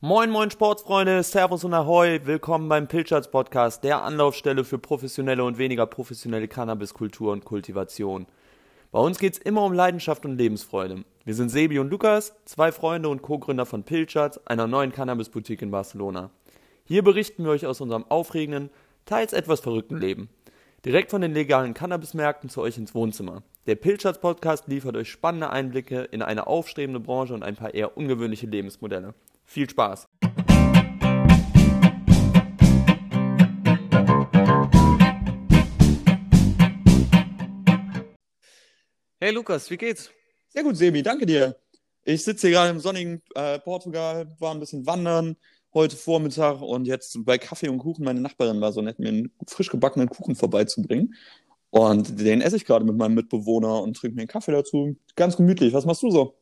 Moin, moin Sportsfreunde, Servus und Ahoi, willkommen beim Pilchards Podcast, der Anlaufstelle für professionelle und weniger professionelle Cannabiskultur und Kultivation. Bei uns geht's immer um Leidenschaft und Lebensfreude. Wir sind Sebi und Lukas, zwei Freunde und Co-Gründer von Pilchards, einer neuen Cannabis-Boutique in Barcelona. Hier berichten wir euch aus unserem aufregenden, teils etwas verrückten Leben. Direkt von den legalen Cannabismärkten zu euch ins Wohnzimmer. Der Pilchards Podcast liefert euch spannende Einblicke in eine aufstrebende Branche und ein paar eher ungewöhnliche Lebensmodelle. Viel Spaß! Hey Lukas, wie geht's? Sehr gut, Sebi, danke dir. Ich sitze hier gerade im sonnigen äh, Portugal, war ein bisschen wandern heute Vormittag und jetzt bei Kaffee und Kuchen. Meine Nachbarin war so nett, mir einen frisch gebackenen Kuchen vorbeizubringen. Und den esse ich gerade mit meinem Mitbewohner und trinke mir einen Kaffee dazu. Ganz gemütlich. Was machst du so?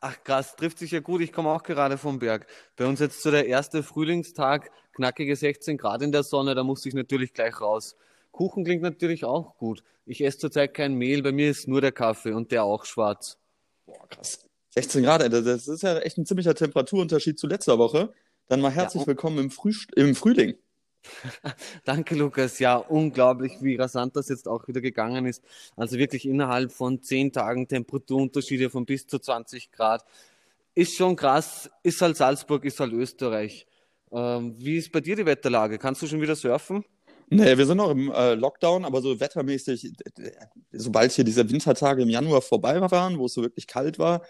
Ach krass, trifft sich ja gut. Ich komme auch gerade vom Berg. Bei uns jetzt so der erste Frühlingstag, knackige 16 Grad in der Sonne, da musste ich natürlich gleich raus. Kuchen klingt natürlich auch gut. Ich esse zurzeit kein Mehl, bei mir ist nur der Kaffee und der auch schwarz. Boah, krass. 16 Grad, das ist ja echt ein ziemlicher Temperaturunterschied zu letzter Woche. Dann mal herzlich ja. willkommen im, Früh im Frühling. Danke, Lukas. Ja, unglaublich, wie rasant das jetzt auch wieder gegangen ist. Also wirklich innerhalb von zehn Tagen Temperaturunterschiede von bis zu 20 Grad. Ist schon krass. Ist halt Salzburg, ist halt Österreich. Ähm, wie ist bei dir die Wetterlage? Kannst du schon wieder surfen? Nee, wir sind noch im äh, Lockdown, aber so wettermäßig, sobald hier diese Wintertage im Januar vorbei waren, wo es so wirklich kalt war,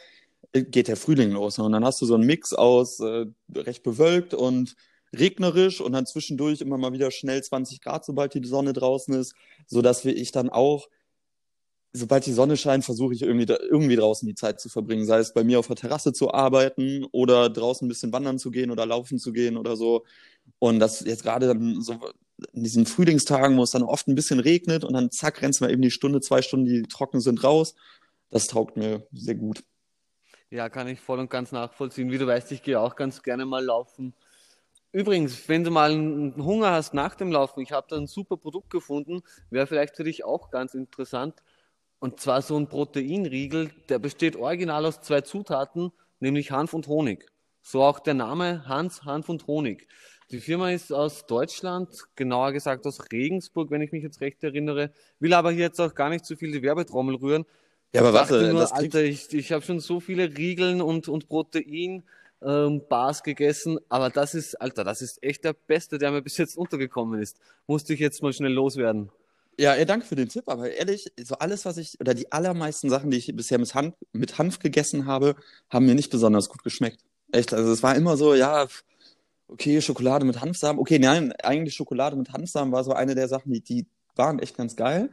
geht der Frühling los. Und dann hast du so einen Mix aus äh, recht bewölkt und regnerisch und dann zwischendurch immer mal wieder schnell 20 Grad, sobald die Sonne draußen ist, sodass ich dann auch, sobald die Sonne scheint, versuche ich irgendwie, irgendwie draußen die Zeit zu verbringen. Sei es bei mir auf der Terrasse zu arbeiten oder draußen ein bisschen wandern zu gehen oder laufen zu gehen oder so. Und das jetzt gerade dann so in diesen Frühlingstagen, wo es dann oft ein bisschen regnet und dann zack, rennst du mal eben die Stunde, zwei Stunden, die trocken sind, raus. Das taugt mir sehr gut. Ja, kann ich voll und ganz nachvollziehen. Wie du weißt, ich gehe auch ganz gerne mal laufen. Übrigens, wenn du mal einen Hunger hast nach dem Laufen, ich habe da ein super Produkt gefunden, wäre vielleicht für dich auch ganz interessant. Und zwar so ein Proteinriegel, der besteht original aus zwei Zutaten, nämlich Hanf und Honig. So auch der Name Hans, Hanf und Honig. Die Firma ist aus Deutschland, genauer gesagt aus Regensburg, wenn ich mich jetzt recht erinnere, will aber hier jetzt auch gar nicht zu viel die Werbetrommel rühren. Ja, aber warte, nur, Alter, ich, ich habe schon so viele Riegeln und, und Protein. Ähm, Bars gegessen, aber das ist, Alter, das ist echt der Beste, der mir bis jetzt untergekommen ist. Musste ich jetzt mal schnell loswerden. Ja, ja, danke für den Tipp, aber ehrlich, so alles, was ich, oder die allermeisten Sachen, die ich bisher mit Hanf, mit Hanf gegessen habe, haben mir nicht besonders gut geschmeckt. Echt, also es war immer so, ja, okay, Schokolade mit Hanfsamen. Okay, nein, eigentlich Schokolade mit Hanfsamen war so eine der Sachen, die, die waren echt ganz geil.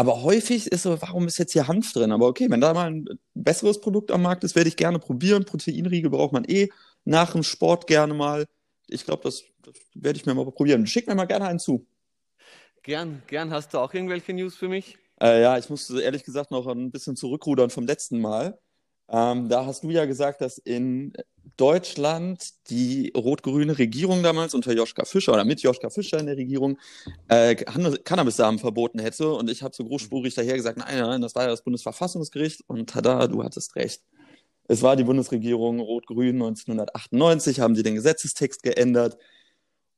Aber häufig ist so, warum ist jetzt hier Hanf drin? Aber okay, wenn da mal ein besseres Produkt am Markt ist, werde ich gerne probieren. Proteinriegel braucht man eh nach dem Sport gerne mal. Ich glaube, das, das werde ich mir mal probieren. Schick mir mal gerne einen zu. Gern, gern. Hast du auch irgendwelche News für mich? Äh, ja, ich muss ehrlich gesagt noch ein bisschen zurückrudern vom letzten Mal. Ähm, da hast du ja gesagt, dass in Deutschland die rot-grüne Regierung damals unter Joschka Fischer oder mit Joschka Fischer in der Regierung äh, Cannabis-Samen verboten hätte. Und ich habe so großspurig daher gesagt, nein, nein, das war ja das Bundesverfassungsgericht. Und tada, du hattest recht. Es war die Bundesregierung rot-grün 1998, haben sie den Gesetzestext geändert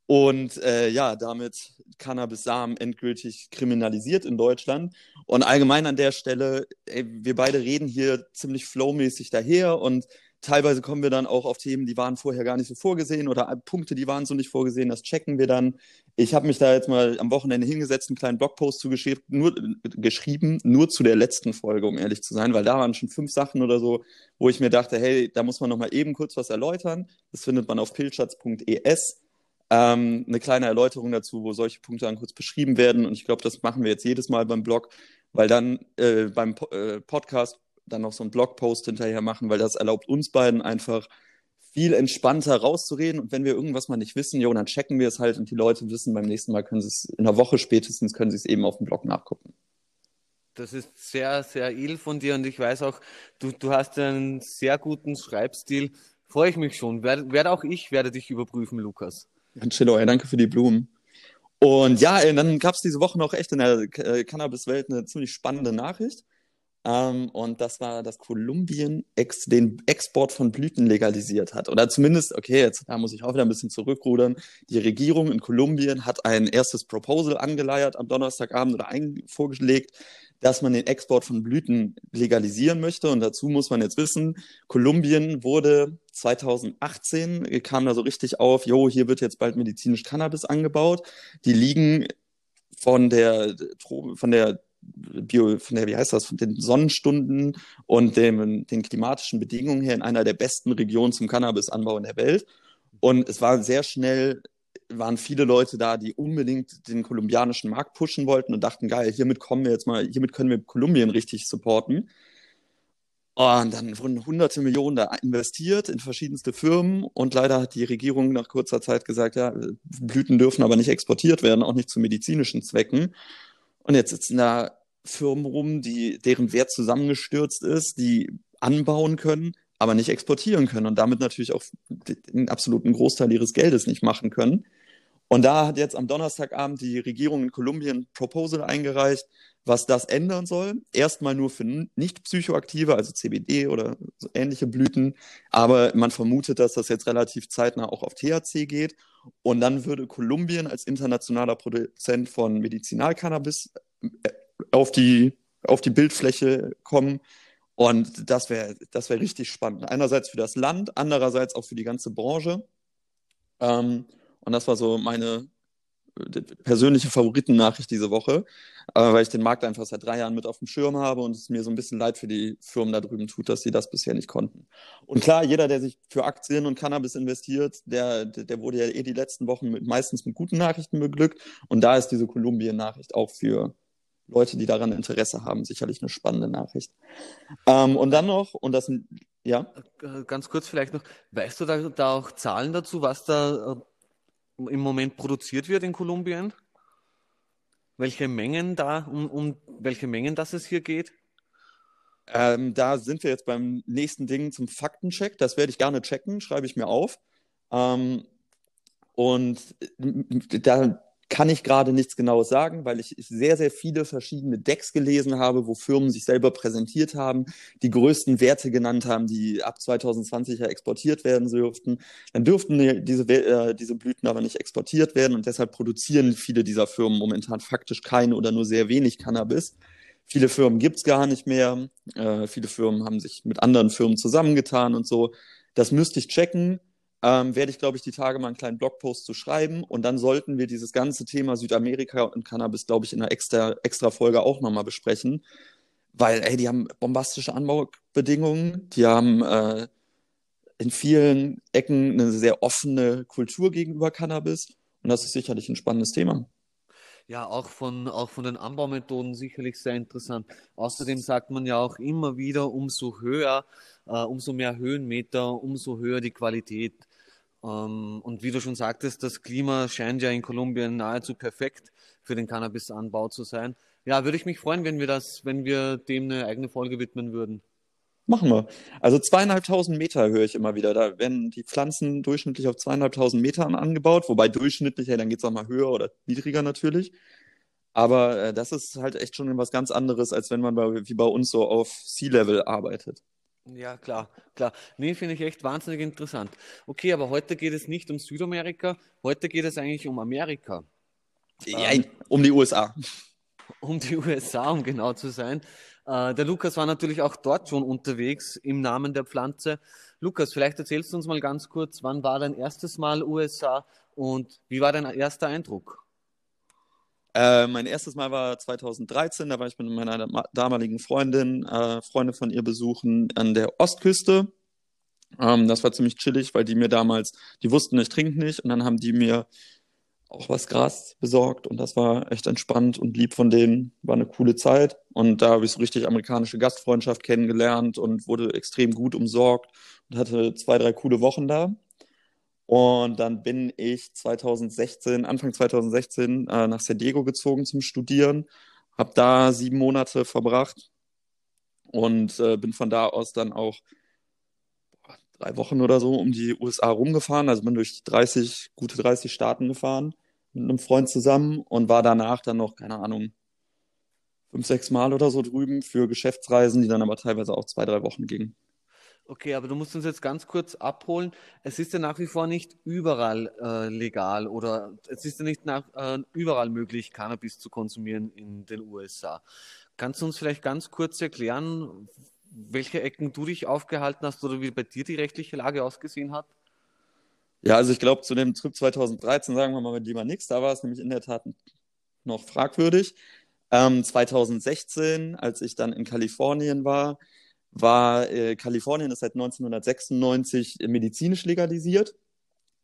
und äh, ja, damit Cannabis-Samen endgültig kriminalisiert in Deutschland. Und allgemein an der Stelle, ey, wir beide reden hier ziemlich flowmäßig daher und Teilweise kommen wir dann auch auf Themen, die waren vorher gar nicht so vorgesehen oder Punkte, die waren so nicht vorgesehen. Das checken wir dann. Ich habe mich da jetzt mal am Wochenende hingesetzt, einen kleinen Blogpost zugeschrieben, nur, geschrieben, nur zu der letzten Folge, um ehrlich zu sein, weil da waren schon fünf Sachen oder so, wo ich mir dachte, hey, da muss man noch mal eben kurz was erläutern. Das findet man auf pilchatz.es. Ähm, eine kleine Erläuterung dazu, wo solche Punkte dann kurz beschrieben werden. Und ich glaube, das machen wir jetzt jedes Mal beim Blog, weil dann äh, beim po äh, Podcast dann noch so einen Blogpost hinterher machen, weil das erlaubt uns beiden einfach viel entspannter rauszureden. Und wenn wir irgendwas mal nicht wissen, jo, dann checken wir es halt und die Leute wissen, beim nächsten Mal können sie es in einer Woche spätestens können sie es eben auf dem Blog nachgucken. Das ist sehr, sehr ill von dir und ich weiß auch, du, du hast einen sehr guten Schreibstil. Freue ich mich schon. Werde, werde auch ich werde dich überprüfen, Lukas. Ja, Chillo, ja, danke für die Blumen. Und ja, dann gab es diese Woche noch echt in der äh, Cannabis-Welt eine ziemlich spannende Nachricht. Ähm, und das war, dass Kolumbien ex den Export von Blüten legalisiert hat. Oder zumindest, okay, jetzt da muss ich auch wieder ein bisschen zurückrudern. Die Regierung in Kolumbien hat ein erstes Proposal angeleiert am Donnerstagabend oder vorgelegt, dass man den Export von Blüten legalisieren möchte. Und dazu muss man jetzt wissen, Kolumbien wurde 2018, kam da so richtig auf, jo, hier wird jetzt bald medizinisch Cannabis angebaut. Die liegen von der, von der Bio, von der, wie heißt das, von den Sonnenstunden und dem, den klimatischen Bedingungen her in einer der besten Regionen zum Cannabisanbau in der Welt. Und es war sehr schnell, waren viele Leute da, die unbedingt den kolumbianischen Markt pushen wollten und dachten, geil, hiermit kommen wir jetzt mal, hiermit können wir Kolumbien richtig supporten. Und dann wurden hunderte Millionen da investiert in verschiedenste Firmen und leider hat die Regierung nach kurzer Zeit gesagt, ja, Blüten dürfen aber nicht exportiert werden, auch nicht zu medizinischen Zwecken. Und jetzt sitzen da Firmen rum, die, deren Wert zusammengestürzt ist, die anbauen können, aber nicht exportieren können und damit natürlich auch den absoluten Großteil ihres Geldes nicht machen können. Und da hat jetzt am Donnerstagabend die Regierung in Kolumbien ein Proposal eingereicht, was das ändern soll. Erstmal nur für nicht psychoaktive, also CBD oder ähnliche Blüten. Aber man vermutet, dass das jetzt relativ zeitnah auch auf THC geht. Und dann würde Kolumbien als internationaler Produzent von Medizinalcannabis äh, auf die, auf die Bildfläche kommen. Und das wäre das wär richtig spannend. Einerseits für das Land, andererseits auch für die ganze Branche. Ähm, und das war so meine persönliche Favoritennachricht diese Woche, äh, weil ich den Markt einfach seit drei Jahren mit auf dem Schirm habe und es mir so ein bisschen leid für die Firmen da drüben tut, dass sie das bisher nicht konnten. Und klar, jeder, der sich für Aktien und Cannabis investiert, der, der wurde ja eh die letzten Wochen mit, meistens mit guten Nachrichten beglückt. Und da ist diese Kolumbien-Nachricht auch für Leute, die daran Interesse haben, sicherlich eine spannende Nachricht. Ähm, und dann noch, und das, ja? Äh, ganz kurz vielleicht noch, weißt du da, da auch Zahlen dazu, was da äh, im Moment produziert wird in Kolumbien? Welche Mengen da, um, um welche Mengen das es hier geht? Ähm, da sind wir jetzt beim nächsten Ding zum Faktencheck. Das werde ich gerne checken, schreibe ich mir auf. Ähm, und äh, da kann ich gerade nichts Genaues sagen, weil ich sehr, sehr viele verschiedene Decks gelesen habe, wo Firmen sich selber präsentiert haben, die größten Werte genannt haben, die ab 2020 ja exportiert werden dürften. Dann dürften diese, äh, diese Blüten aber nicht exportiert werden und deshalb produzieren viele dieser Firmen momentan faktisch keine oder nur sehr wenig Cannabis. Viele Firmen gibt's gar nicht mehr. Äh, viele Firmen haben sich mit anderen Firmen zusammengetan und so. Das müsste ich checken ähm, werde ich, glaube ich, die Tage mal einen kleinen Blogpost zu schreiben. Und dann sollten wir dieses ganze Thema Südamerika und Cannabis, glaube ich, in einer extra, extra Folge auch nochmal besprechen. Weil, ey, die haben bombastische Anbaubedingungen, die haben äh, in vielen Ecken eine sehr offene Kultur gegenüber Cannabis. Und das ist sicherlich ein spannendes Thema. Ja, auch von, auch von den Anbaumethoden sicherlich sehr interessant. Außerdem sagt man ja auch immer wieder, umso höher, äh, umso mehr Höhenmeter, umso höher die Qualität. Ähm, und wie du schon sagtest, das Klima scheint ja in Kolumbien nahezu perfekt für den Cannabisanbau zu sein. Ja, würde ich mich freuen, wenn wir das, wenn wir dem eine eigene Folge widmen würden. Machen wir. Also zweieinhalbtausend Meter höre ich immer wieder. Da werden die Pflanzen durchschnittlich auf zweieinhalbtausend Metern angebaut, wobei durchschnittlich, ja, dann geht es auch mal höher oder niedriger natürlich. Aber äh, das ist halt echt schon was ganz anderes, als wenn man bei, wie bei uns so auf Sea-Level arbeitet. Ja, klar, klar. Nee, finde ich echt wahnsinnig interessant. Okay, aber heute geht es nicht um Südamerika, heute geht es eigentlich um Amerika. Ja, ähm, um die USA. Um die USA, um genau zu sein. Äh, der Lukas war natürlich auch dort schon unterwegs im Namen der Pflanze. Lukas, vielleicht erzählst du uns mal ganz kurz, wann war dein erstes Mal USA und wie war dein erster Eindruck? Äh, mein erstes Mal war 2013, da war ich mit meiner damaligen Freundin, äh, Freunde von ihr besuchen an der Ostküste. Ähm, das war ziemlich chillig, weil die mir damals, die wussten, ich trinke nicht und dann haben die mir auch was Gras besorgt und das war echt entspannt und lieb von denen. War eine coole Zeit und da habe ich so richtig amerikanische Gastfreundschaft kennengelernt und wurde extrem gut umsorgt und hatte zwei, drei coole Wochen da. Und dann bin ich 2016, Anfang 2016 äh, nach San Diego gezogen zum Studieren, habe da sieben Monate verbracht und äh, bin von da aus dann auch drei Wochen oder so um die USA rumgefahren. Also bin durch 30, gute 30 Staaten gefahren mit einem Freund zusammen und war danach dann noch, keine Ahnung, fünf, sechs Mal oder so drüben für Geschäftsreisen, die dann aber teilweise auch zwei, drei Wochen gingen. Okay, aber du musst uns jetzt ganz kurz abholen. Es ist ja nach wie vor nicht überall äh, legal oder es ist ja nicht nach, äh, überall möglich, Cannabis zu konsumieren in den USA. Kannst du uns vielleicht ganz kurz erklären, welche Ecken du dich aufgehalten hast oder wie bei dir die rechtliche Lage ausgesehen hat? Ja, also ich glaube, zu dem Trip 2013 sagen wir mal lieber nichts. Da war es nämlich in der Tat noch fragwürdig. Ähm, 2016, als ich dann in Kalifornien war, war äh, Kalifornien ist seit 1996 medizinisch legalisiert,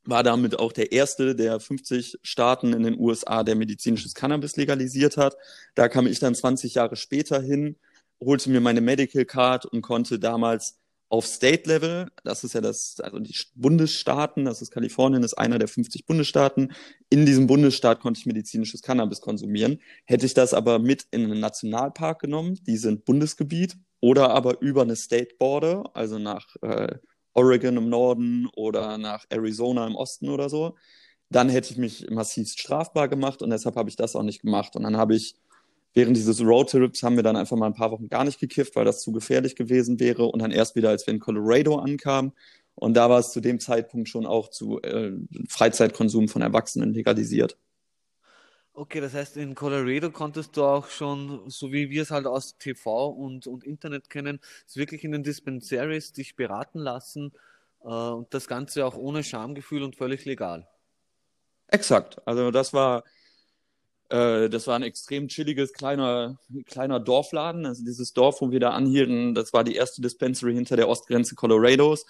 war damit auch der erste der 50 Staaten in den USA, der medizinisches Cannabis legalisiert hat. Da kam ich dann 20 Jahre später hin, holte mir meine Medical Card und konnte damals auf State Level, das ist ja das, also die Bundesstaaten, das ist Kalifornien, ist einer der 50 Bundesstaaten. In diesem Bundesstaat konnte ich medizinisches Cannabis konsumieren. Hätte ich das aber mit in einen Nationalpark genommen, die sind Bundesgebiet, oder aber über eine State Border, also nach äh, Oregon im Norden oder nach Arizona im Osten oder so, dann hätte ich mich massiv strafbar gemacht und deshalb habe ich das auch nicht gemacht. Und dann habe ich während dieses Roadtrips haben wir dann einfach mal ein paar Wochen gar nicht gekifft, weil das zu gefährlich gewesen wäre. Und dann erst wieder, als wir in Colorado ankamen. Und da war es zu dem Zeitpunkt schon auch zu äh, Freizeitkonsum von Erwachsenen legalisiert. Okay, das heißt, in Colorado konntest du auch schon, so wie wir es halt aus TV und, und Internet kennen, wirklich in den Dispensaries dich beraten lassen äh, und das Ganze auch ohne Schamgefühl und völlig legal. Exakt. Also das war, äh, das war ein extrem chilliges kleiner, kleiner Dorfladen. Also dieses Dorf, wo wir da anhielten, das war die erste Dispensary hinter der Ostgrenze Colorados.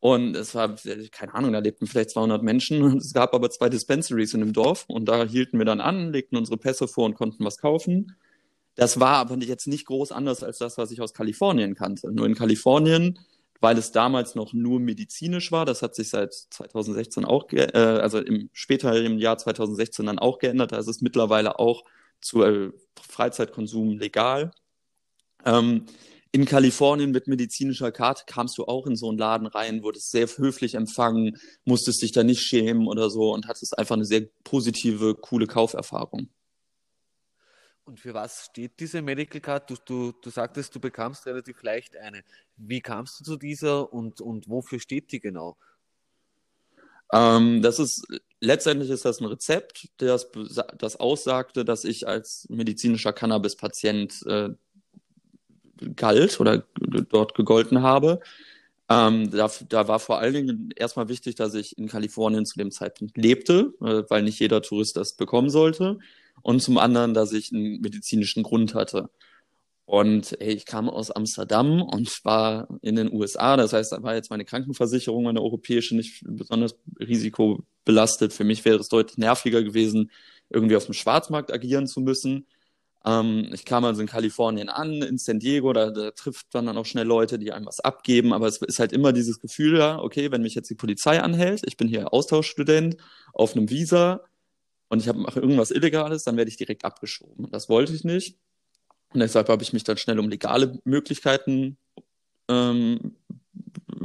Und es war, keine Ahnung, da lebten vielleicht 200 Menschen. Es gab aber zwei Dispensaries in dem Dorf und da hielten wir dann an, legten unsere Pässe vor und konnten was kaufen. Das war aber jetzt nicht groß anders als das, was ich aus Kalifornien kannte. Nur in Kalifornien, weil es damals noch nur medizinisch war, das hat sich seit 2016 auch, äh, also im späteren Jahr 2016 dann auch geändert. Da ist es mittlerweile auch zu äh, Freizeitkonsum legal. Ähm, in Kalifornien mit medizinischer Karte kamst du auch in so einen Laden rein, wurdest sehr höflich empfangen, musstest dich da nicht schämen oder so und hattest einfach eine sehr positive, coole Kauferfahrung. Und für was steht diese Medical Card? Du, du, du sagtest, du bekamst relativ leicht eine. Wie kamst du zu dieser und, und wofür steht die genau? Ähm, das ist letztendlich ist das ein Rezept, das, das aussagte, dass ich als medizinischer Cannabis-Patient äh, galt oder dort gegolten habe. Ähm, da, da, war vor allen Dingen erstmal wichtig, dass ich in Kalifornien zu dem Zeitpunkt lebte, äh, weil nicht jeder Tourist das bekommen sollte. Und zum anderen, dass ich einen medizinischen Grund hatte. Und hey, ich kam aus Amsterdam und war in den USA. Das heißt, da war jetzt meine Krankenversicherung, meine europäische, nicht besonders risikobelastet. Für mich wäre es deutlich nerviger gewesen, irgendwie auf dem Schwarzmarkt agieren zu müssen. Ähm, ich kam also in Kalifornien an, in San Diego, da, da, trifft man dann auch schnell Leute, die einem was abgeben, aber es ist halt immer dieses Gefühl, ja, okay, wenn mich jetzt die Polizei anhält, ich bin hier Austauschstudent auf einem Visa und ich mache irgendwas Illegales, dann werde ich direkt abgeschoben. Das wollte ich nicht. Und deshalb habe ich mich dann schnell um legale Möglichkeiten ähm,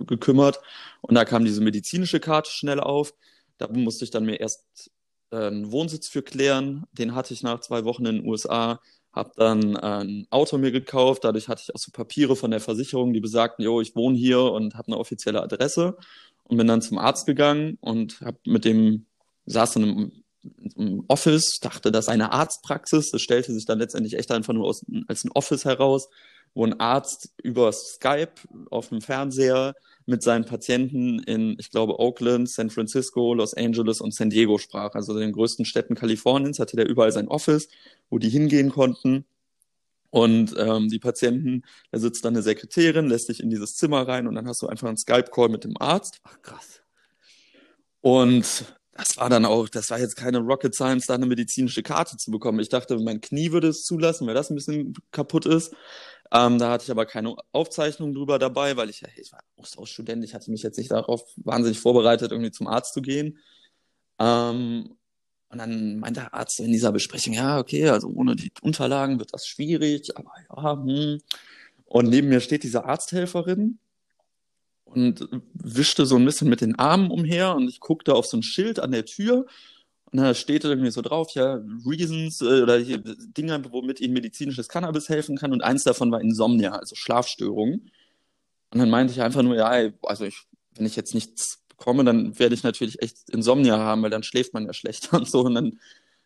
gekümmert. Und da kam diese medizinische Karte schnell auf. Da musste ich dann mir erst einen Wohnsitz für klären. Den hatte ich nach zwei Wochen in den USA. Habe dann ein Auto mir gekauft. Dadurch hatte ich auch so Papiere von der Versicherung, die besagten, jo, ich wohne hier und habe eine offizielle Adresse. Und bin dann zum Arzt gegangen und habe mit dem, saß in einem, in Office, dachte, das ist eine Arztpraxis. Das stellte sich dann letztendlich echt einfach nur aus, als ein Office heraus, wo ein Arzt über Skype auf dem Fernseher mit seinen Patienten in, ich glaube, Oakland, San Francisco, Los Angeles und San Diego sprach. Also den größten Städten Kaliforniens hatte der überall sein Office, wo die hingehen konnten. Und ähm, die Patienten, da sitzt dann eine Sekretärin, lässt dich in dieses Zimmer rein und dann hast du einfach einen Skype-Call mit dem Arzt. Ach krass. Und das war dann auch, das war jetzt keine Rocket Science, da eine medizinische Karte zu bekommen. Ich dachte, mein Knie würde es zulassen, weil das ein bisschen kaputt ist. Ähm, da hatte ich aber keine Aufzeichnung drüber dabei, weil ich, ich war Austauschstudent, ich hatte mich jetzt nicht darauf wahnsinnig vorbereitet, irgendwie zum Arzt zu gehen. Ähm, und dann meinte der Arzt in dieser Besprechung, ja, okay, also ohne die Unterlagen wird das schwierig, aber ja, hm. Und neben mir steht diese Arzthelferin und wischte so ein bisschen mit den Armen umher und ich guckte auf so ein Schild an der Tür ne, steht irgendwie so drauf, ja, Reasons äh, oder hier, Dinge, womit ihnen medizinisches Cannabis helfen kann. Und eins davon war Insomnia, also Schlafstörungen. Und dann meinte ich einfach nur, ja, also ich, wenn ich jetzt nichts bekomme, dann werde ich natürlich echt Insomnia haben, weil dann schläft man ja schlechter und so. Und dann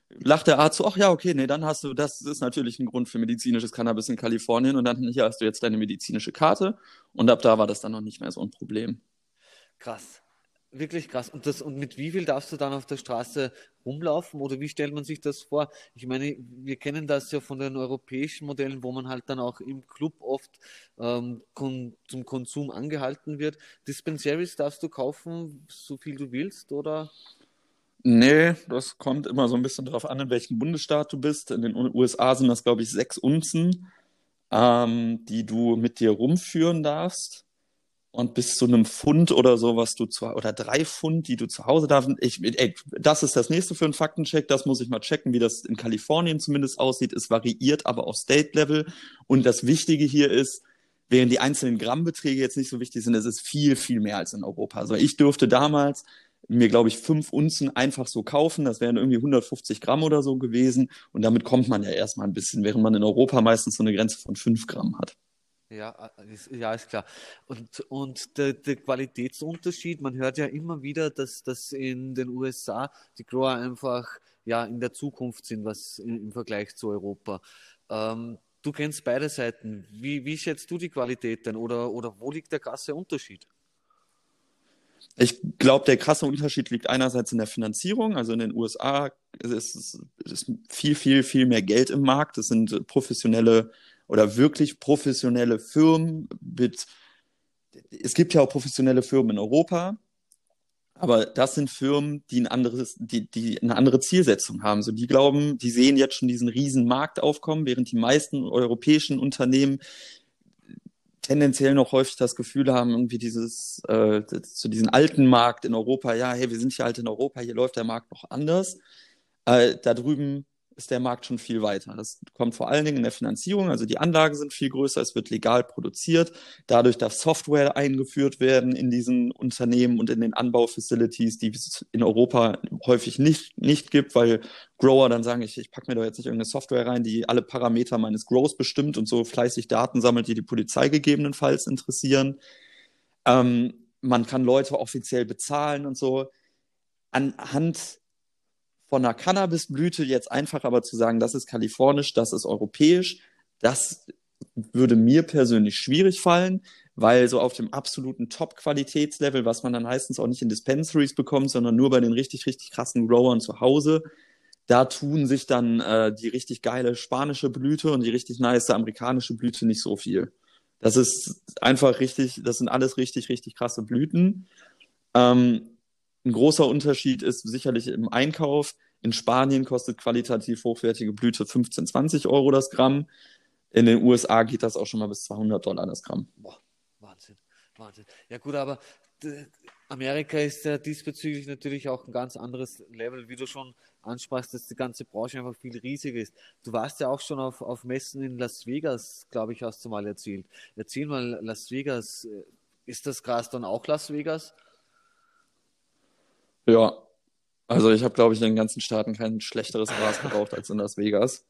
lacht der Arzt so, ach ja, okay, nee, dann hast du, das ist natürlich ein Grund für medizinisches Cannabis in Kalifornien und dann hier hast du jetzt deine medizinische Karte und ab da war das dann noch nicht mehr so ein Problem. Krass. Wirklich krass. Und, das, und mit wie viel darfst du dann auf der Straße rumlaufen oder wie stellt man sich das vor? Ich meine, wir kennen das ja von den europäischen Modellen, wo man halt dann auch im Club oft ähm, kon zum Konsum angehalten wird. Dispensaries darfst du kaufen, so viel du willst, oder? Nee, das kommt immer so ein bisschen darauf an, in welchem Bundesstaat du bist. In den USA sind das, glaube ich, sechs Unzen, ähm, die du mit dir rumführen darfst. Und bis zu einem Pfund oder so, was du zu, oder drei Pfund, die du zu Hause darfst. Ich, ey, das ist das nächste für einen Faktencheck. Das muss ich mal checken, wie das in Kalifornien zumindest aussieht. Es variiert aber auf State-Level. Und das Wichtige hier ist, während die einzelnen Grammbeträge jetzt nicht so wichtig sind, es ist viel, viel mehr als in Europa. Also ich dürfte damals mir, glaube ich, fünf Unzen einfach so kaufen. Das wären irgendwie 150 Gramm oder so gewesen. Und damit kommt man ja erstmal ein bisschen, während man in Europa meistens so eine Grenze von fünf Gramm hat. Ja, äh, ist, ja, ist klar. Und, und der, der Qualitätsunterschied, man hört ja immer wieder, dass, dass in den USA die Grower einfach ja, in der Zukunft sind, was im Vergleich zu Europa. Ähm, du kennst beide Seiten. Wie, wie schätzt du die Qualität denn oder, oder wo liegt der krasse Unterschied? Ich glaube, der krasse Unterschied liegt einerseits in der Finanzierung. Also in den USA ist es ist viel, viel, viel mehr Geld im Markt. Es sind professionelle oder wirklich professionelle Firmen mit. Es gibt ja auch professionelle Firmen in Europa, aber das sind Firmen, die ein anderes, die, die eine andere Zielsetzung haben. So, die glauben, die sehen jetzt schon diesen riesen Markt aufkommen, während die meisten europäischen Unternehmen tendenziell noch häufig das Gefühl haben, irgendwie dieses, äh, zu diesem alten Markt in Europa, ja, hey, wir sind hier halt in Europa, hier läuft der Markt noch anders. Äh, da drüben ist der Markt schon viel weiter. Das kommt vor allen Dingen in der Finanzierung. Also die Anlagen sind viel größer, es wird legal produziert. Dadurch darf Software eingeführt werden in diesen Unternehmen und in den Anbaufacilities, die es in Europa häufig nicht, nicht gibt, weil Grower dann sagen, ich, ich packe mir doch jetzt nicht irgendeine Software rein, die alle Parameter meines Grows bestimmt und so fleißig Daten sammelt, die die Polizei gegebenenfalls interessieren. Ähm, man kann Leute offiziell bezahlen und so. Anhand von einer Cannabisblüte jetzt einfach aber zu sagen, das ist kalifornisch, das ist europäisch, das würde mir persönlich schwierig fallen, weil so auf dem absoluten Top-Qualitätslevel, was man dann meistens auch nicht in Dispensaries bekommt, sondern nur bei den richtig, richtig krassen Growern zu Hause, da tun sich dann äh, die richtig geile spanische Blüte und die richtig nice amerikanische Blüte nicht so viel. Das ist einfach richtig, das sind alles richtig, richtig krasse Blüten. Ähm, ein großer Unterschied ist sicherlich im Einkauf. In Spanien kostet qualitativ hochwertige Blüte 15, 20 Euro das Gramm. In den USA geht das auch schon mal bis 200 Dollar das Gramm. Boah, Wahnsinn, Wahnsinn. Ja gut, aber Amerika ist ja diesbezüglich natürlich auch ein ganz anderes Level, wie du schon ansprachst, dass die ganze Branche einfach viel riesiger ist. Du warst ja auch schon auf, auf Messen in Las Vegas, glaube ich, hast du mal erzählt. Erzähl mal, Las Vegas, äh, ist das Gras dann auch Las Vegas? Ja, also ich habe, glaube ich, in den ganzen Staaten kein schlechteres Gras geraucht als in Las Vegas.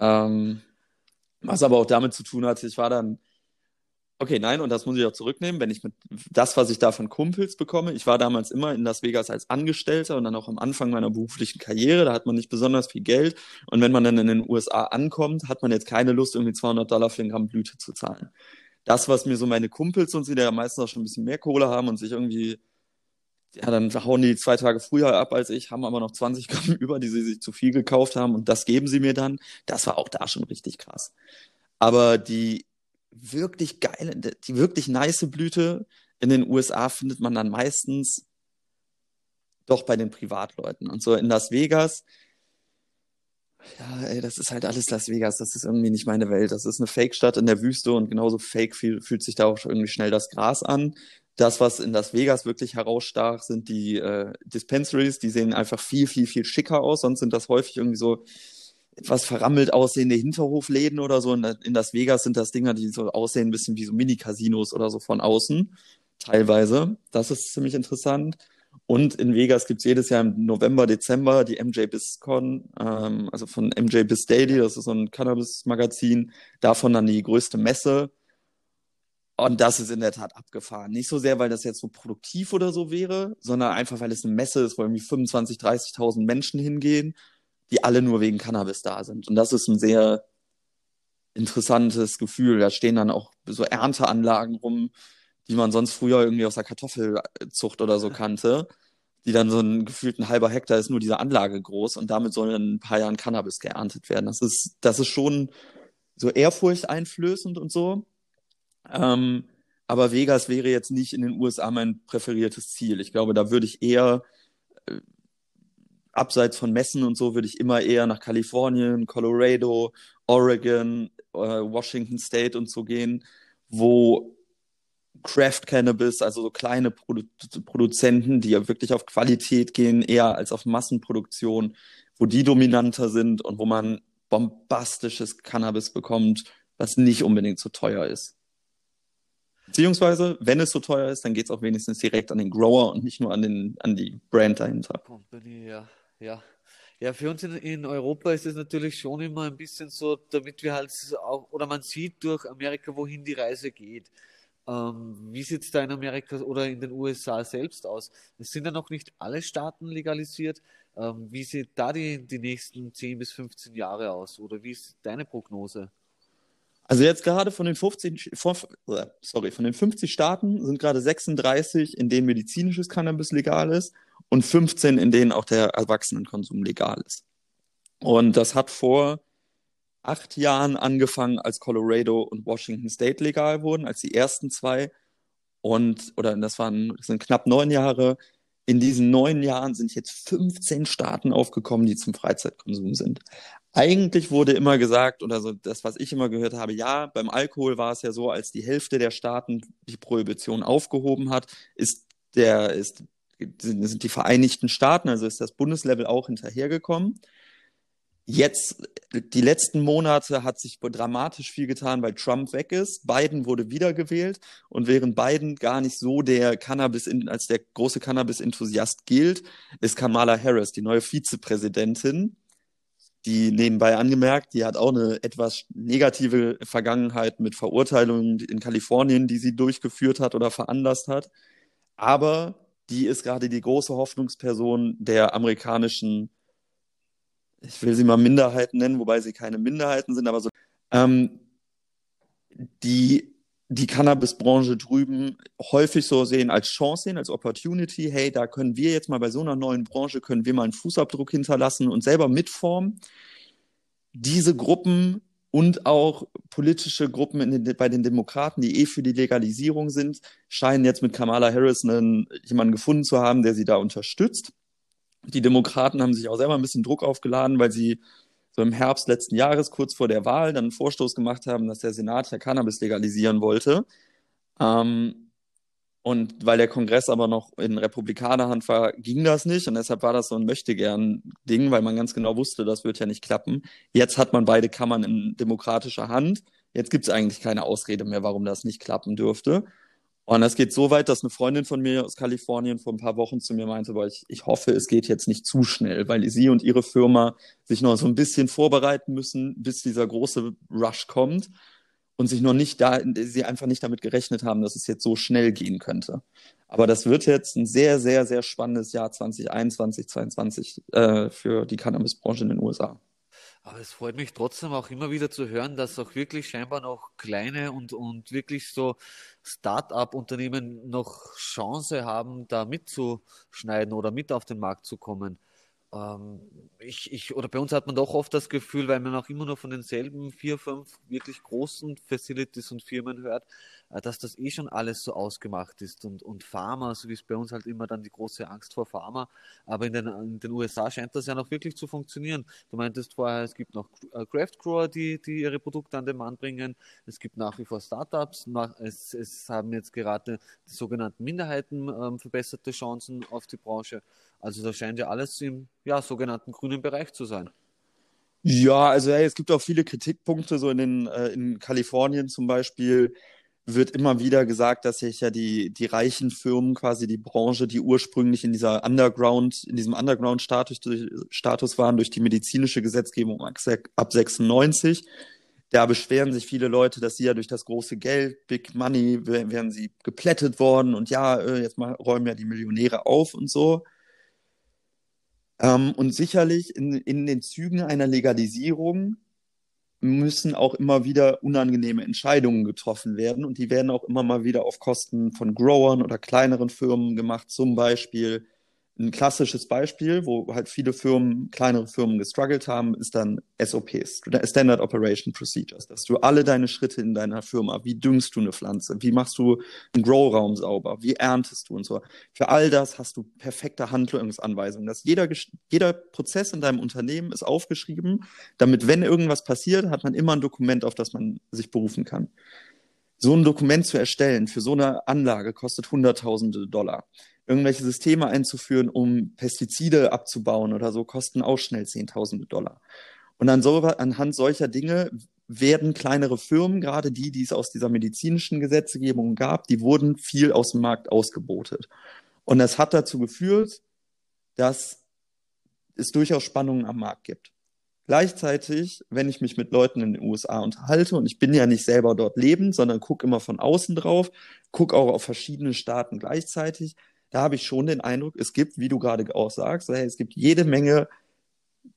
Ähm, was aber auch damit zu tun hat, ich war dann, okay, nein, und das muss ich auch zurücknehmen, wenn ich mit das, was ich da von Kumpels bekomme, ich war damals immer in Las Vegas als Angestellter und dann auch am Anfang meiner beruflichen Karriere, da hat man nicht besonders viel Geld und wenn man dann in den USA ankommt, hat man jetzt keine Lust, irgendwie 200 Dollar für ein Gramm Blüte zu zahlen. Das, was mir so meine Kumpels und sie, die ja meistens auch schon ein bisschen mehr Kohle haben und sich irgendwie ja, dann hauen die zwei Tage früher ab als ich, haben aber noch 20 Gramm über, die sie sich zu viel gekauft haben und das geben sie mir dann. Das war auch da schon richtig krass. Aber die wirklich geile, die wirklich nice Blüte in den USA findet man dann meistens doch bei den Privatleuten. Und so in Las Vegas, ja, ey, das ist halt alles Las Vegas. Das ist irgendwie nicht meine Welt. Das ist eine Fake-Stadt in der Wüste und genauso fake fühl, fühlt sich da auch irgendwie schnell das Gras an. Das, was in Las Vegas wirklich herausstach, sind die äh, Dispensaries. Die sehen einfach viel, viel, viel schicker aus. Sonst sind das häufig irgendwie so etwas verrammelt aussehende Hinterhofläden oder so. In, Las Vegas sind das Dinger, die so aussehen, ein bisschen wie so Mini-Casinos oder so von außen. Teilweise. Das ist ziemlich interessant. Und in Vegas gibt es jedes Jahr im November, Dezember die MJ BizCon, ähm, also von MJ Biz Daily, das ist so ein Cannabis-Magazin, davon dann die größte Messe. Und das ist in der Tat abgefahren. Nicht so sehr, weil das jetzt so produktiv oder so wäre, sondern einfach, weil es eine Messe ist, wo irgendwie 25.000, 30.000 Menschen hingehen, die alle nur wegen Cannabis da sind. Und das ist ein sehr interessantes Gefühl. Da stehen dann auch so Ernteanlagen rum, die man sonst früher irgendwie aus der Kartoffelzucht oder so kannte, die dann so ein gefühlten halber Hektar ist nur diese Anlage groß und damit soll in ein paar Jahren Cannabis geerntet werden. Das ist, das ist schon so ehrfurchteinflößend und so. Ähm, aber Vegas wäre jetzt nicht in den USA mein präferiertes Ziel. Ich glaube, da würde ich eher äh, abseits von Messen und so würde ich immer eher nach Kalifornien, Colorado, Oregon, äh, Washington State und so gehen, wo Craft Cannabis, also so kleine Produ Produzenten, die ja wirklich auf Qualität gehen, eher als auf Massenproduktion, wo die dominanter sind und wo man bombastisches Cannabis bekommt, was nicht unbedingt so teuer ist. Beziehungsweise, wenn es so teuer ist, dann geht es auch wenigstens direkt an den Grower und nicht nur an, den, an die Brand dahinter. Company, ja, ja. Ja, für uns in, in Europa ist es natürlich schon immer ein bisschen so, damit wir halt auch, oder man sieht durch Amerika, wohin die Reise geht. Ähm, wie sieht es da in Amerika oder in den USA selbst aus? Es sind ja noch nicht alle Staaten legalisiert. Ähm, wie sieht da die, die nächsten 10 bis 15 Jahre aus? Oder wie ist deine Prognose? Also jetzt gerade von den 15, sorry, von den 50 Staaten sind gerade 36, in denen medizinisches Cannabis legal ist und 15, in denen auch der Erwachsenenkonsum legal ist. Und das hat vor acht Jahren angefangen, als Colorado und Washington State legal wurden, als die ersten zwei. Und, oder das waren, das sind knapp neun Jahre. In diesen neun Jahren sind jetzt 15 Staaten aufgekommen, die zum Freizeitkonsum sind. Eigentlich wurde immer gesagt, oder so das, was ich immer gehört habe, ja, beim Alkohol war es ja so, als die Hälfte der Staaten die Prohibition aufgehoben hat, ist der, ist, sind die Vereinigten Staaten, also ist das Bundeslevel auch hinterhergekommen. Jetzt, die letzten Monate hat sich dramatisch viel getan, weil Trump weg ist. Biden wurde wiedergewählt. Und während Biden gar nicht so der Cannabis, als der große Cannabis-Enthusiast gilt, ist Kamala Harris, die neue Vizepräsidentin, die nebenbei angemerkt, die hat auch eine etwas negative Vergangenheit mit Verurteilungen in Kalifornien, die sie durchgeführt hat oder veranlasst hat. Aber die ist gerade die große Hoffnungsperson der amerikanischen ich will sie mal Minderheiten nennen, wobei sie keine Minderheiten sind, aber so, ähm, die die Cannabis-Branche drüben häufig so sehen als Chance sehen, als Opportunity. Hey, da können wir jetzt mal bei so einer neuen Branche, können wir mal einen Fußabdruck hinterlassen und selber mitformen. Diese Gruppen und auch politische Gruppen den, bei den Demokraten, die eh für die Legalisierung sind, scheinen jetzt mit Kamala Harris einen, jemanden gefunden zu haben, der sie da unterstützt. Die Demokraten haben sich auch selber ein bisschen Druck aufgeladen, weil sie so im Herbst letzten Jahres, kurz vor der Wahl, dann einen Vorstoß gemacht haben, dass der Senat ja Cannabis legalisieren wollte. Ähm, und weil der Kongress aber noch in Republikanerhand war, ging das nicht. Und deshalb war das so ein Möchtegern-Ding, weil man ganz genau wusste, das wird ja nicht klappen. Jetzt hat man beide Kammern in demokratischer Hand. Jetzt gibt es eigentlich keine Ausrede mehr, warum das nicht klappen dürfte. Und das geht so weit, dass eine Freundin von mir aus Kalifornien vor ein paar Wochen zu mir meinte, weil ich, ich hoffe, es geht jetzt nicht zu schnell, weil sie und ihre Firma sich noch so ein bisschen vorbereiten müssen, bis dieser große Rush kommt und sich noch nicht da, sie einfach nicht damit gerechnet haben, dass es jetzt so schnell gehen könnte. Aber das wird jetzt ein sehr, sehr, sehr spannendes Jahr 2021, 2022 äh, für die Cannabisbranche in den USA. Aber es freut mich trotzdem auch immer wieder zu hören, dass auch wirklich scheinbar noch kleine und, und wirklich so Start-up-Unternehmen noch Chance haben, da mitzuschneiden oder mit auf den Markt zu kommen. Ähm, ich, ich, oder bei uns hat man doch oft das Gefühl, weil man auch immer nur von denselben vier, fünf wirklich großen Facilities und Firmen hört, dass das eh schon alles so ausgemacht ist und, und Pharma, so wie es bei uns halt immer dann die große Angst vor Pharma, aber in den, in den USA scheint das ja noch wirklich zu funktionieren. Du meintest vorher, es gibt noch äh, Craft Grower, die, die ihre Produkte an den Mann bringen, es gibt nach wie vor Startups, es, es haben jetzt gerade die sogenannten Minderheiten ähm, verbesserte Chancen auf die Branche. Also da scheint ja alles im ja, sogenannten grünen Bereich zu sein. Ja, also hey, es gibt auch viele Kritikpunkte, so in den äh, in Kalifornien zum Beispiel wird immer wieder gesagt, dass sich ja die, die reichen Firmen, quasi die Branche, die ursprünglich in dieser Underground, in diesem Underground-Status Status waren durch die medizinische Gesetzgebung ab 96. Da beschweren sich viele Leute, dass sie ja durch das große Geld, Big Money, werden sie geplättet worden und ja, äh, jetzt mal räumen ja die Millionäre auf und so. Ähm, und sicherlich in, in den Zügen einer Legalisierung müssen auch immer wieder unangenehme Entscheidungen getroffen werden und die werden auch immer mal wieder auf Kosten von Growern oder kleineren Firmen gemacht, zum Beispiel ein klassisches Beispiel, wo halt viele Firmen, kleinere Firmen gestruggelt haben, ist dann SOPs, Standard Operation Procedures, dass du alle deine Schritte in deiner Firma, wie düngst du eine Pflanze, wie machst du einen Grow-Raum sauber, wie erntest du und so. Für all das hast du perfekte Handlungsanweisungen. Dass jeder, jeder Prozess in deinem Unternehmen ist aufgeschrieben, damit, wenn irgendwas passiert, hat man immer ein Dokument, auf das man sich berufen kann. So ein Dokument zu erstellen für so eine Anlage kostet Hunderttausende Dollar irgendwelche Systeme einzuführen, um Pestizide abzubauen oder so, kosten auch schnell Zehntausende Dollar. Und an so, anhand solcher Dinge werden kleinere Firmen, gerade die, die es aus dieser medizinischen Gesetzgebung gab, die wurden viel aus dem Markt ausgebotet. Und das hat dazu geführt, dass es durchaus Spannungen am Markt gibt. Gleichzeitig, wenn ich mich mit Leuten in den USA unterhalte, und ich bin ja nicht selber dort lebend, sondern gucke immer von außen drauf, gucke auch auf verschiedene Staaten gleichzeitig, da habe ich schon den Eindruck, es gibt, wie du gerade auch sagst, es gibt jede Menge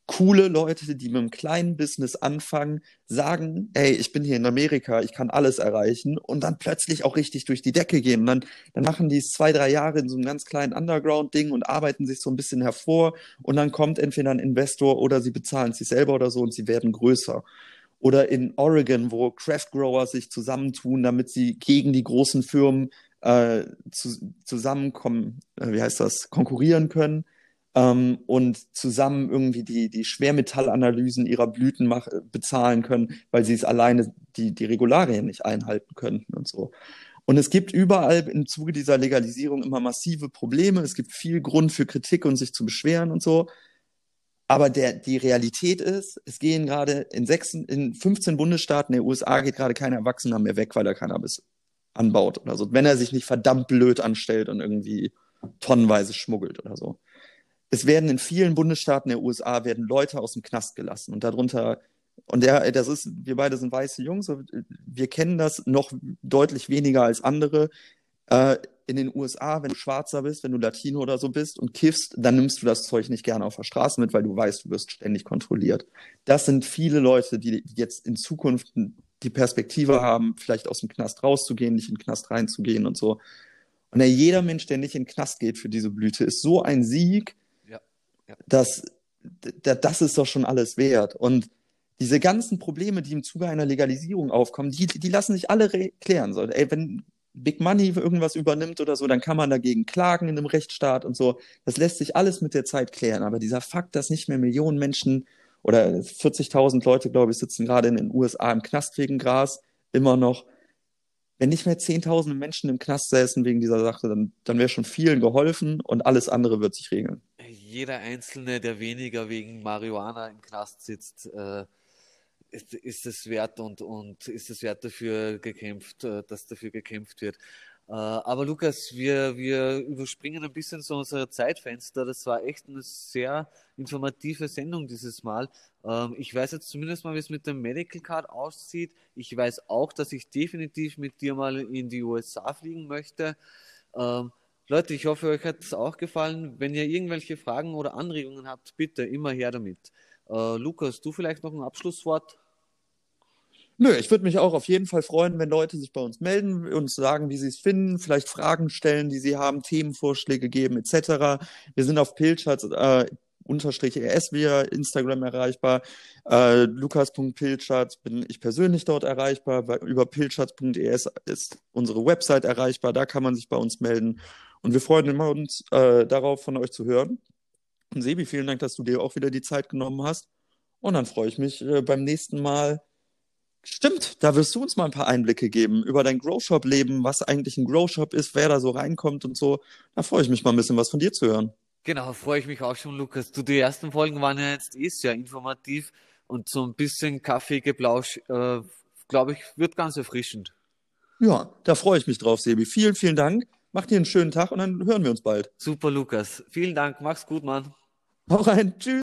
coole Leute, die mit einem kleinen Business anfangen, sagen, hey, ich bin hier in Amerika, ich kann alles erreichen und dann plötzlich auch richtig durch die Decke gehen. Und dann, dann machen die es zwei, drei Jahre in so einem ganz kleinen Underground-Ding und arbeiten sich so ein bisschen hervor und dann kommt entweder ein Investor oder sie bezahlen sich selber oder so und sie werden größer. Oder in Oregon, wo Craft Grower sich zusammentun, damit sie gegen die großen Firmen äh, zu, zusammenkommen, äh, wie heißt das, konkurrieren können ähm, und zusammen irgendwie die, die Schwermetallanalysen ihrer Blüten mach, bezahlen können, weil sie es alleine die, die Regularien nicht einhalten könnten und so. Und es gibt überall im Zuge dieser Legalisierung immer massive Probleme. Es gibt viel Grund für Kritik und sich zu beschweren und so. Aber der, die Realität ist, es gehen gerade in, in 15 Bundesstaaten der USA geht gerade kein Erwachsener mehr weg, weil er Cannabis anbaut oder so. Wenn er sich nicht verdammt blöd anstellt und irgendwie tonnenweise schmuggelt oder so. Es werden in vielen Bundesstaaten der USA werden Leute aus dem Knast gelassen und darunter und der, das ist, wir beide sind weiße Jungs, wir kennen das noch deutlich weniger als andere. Äh, in den USA, wenn du Schwarzer bist, wenn du Latino oder so bist und kiffst, dann nimmst du das Zeug nicht gerne auf der Straße mit, weil du weißt, du wirst ständig kontrolliert. Das sind viele Leute, die jetzt in Zukunft die Perspektive haben, vielleicht aus dem Knast rauszugehen, nicht in den Knast reinzugehen und so. Und ja, jeder Mensch, der nicht in den Knast geht für diese Blüte, ist so ein Sieg, dass das ist doch schon alles wert. Und diese ganzen Probleme, die im Zuge einer Legalisierung aufkommen, die, die lassen sich alle klären. So, ey, wenn Big Money irgendwas übernimmt oder so, dann kann man dagegen klagen in einem Rechtsstaat und so. Das lässt sich alles mit der Zeit klären. Aber dieser Fakt, dass nicht mehr Millionen Menschen oder 40.000 Leute, glaube ich, sitzen gerade in den USA im Knast wegen Gras, immer noch. Wenn nicht mehr 10.000 Menschen im Knast säßen wegen dieser Sache, dann, dann wäre schon vielen geholfen und alles andere wird sich regeln. Jeder Einzelne, der weniger wegen Marihuana im Knast sitzt, äh, ist, ist es wert und, und ist es wert dafür gekämpft, äh, dass dafür gekämpft wird. Äh, aber Lukas, wir, wir überspringen ein bisschen so unser Zeitfenster. Das war echt eine sehr informative Sendung dieses Mal. Ähm, ich weiß jetzt zumindest mal, wie es mit dem Medical Card aussieht. Ich weiß auch, dass ich definitiv mit dir mal in die USA fliegen möchte. Ähm, Leute, ich hoffe, euch hat es auch gefallen. Wenn ihr irgendwelche Fragen oder Anregungen habt, bitte immer her damit. Äh, Lukas, du vielleicht noch ein Abschlusswort? Nö, ich würde mich auch auf jeden Fall freuen, wenn Leute sich bei uns melden, uns sagen, wie sie es finden, vielleicht Fragen stellen, die sie haben, Themenvorschläge geben, etc. Wir sind auf Pilchards äh, unterstrich ES via Instagram erreichbar. Äh, Lukas.pilchards bin ich persönlich dort erreichbar. Über pilchards.es ist unsere Website erreichbar. Da kann man sich bei uns melden. Und wir freuen uns äh, darauf, von euch zu hören. Und Sebi, vielen Dank, dass du dir auch wieder die Zeit genommen hast. Und dann freue ich mich äh, beim nächsten Mal Stimmt, da wirst du uns mal ein paar Einblicke geben über dein Grow-Shop-Leben, was eigentlich ein Grow-Shop ist, wer da so reinkommt und so. Da freue ich mich mal ein bisschen was von dir zu hören. Genau, freue ich mich auch schon, Lukas. Du, die ersten Folgen waren ja jetzt eh sehr informativ und so ein bisschen Kaffeegeplausch, äh, glaube ich, wird ganz erfrischend. Ja, da freue ich mich drauf, Sebi. Vielen, vielen Dank. Mach dir einen schönen Tag und dann hören wir uns bald. Super, Lukas. Vielen Dank. Mach's gut, Mann. Hau rein. Tschüss.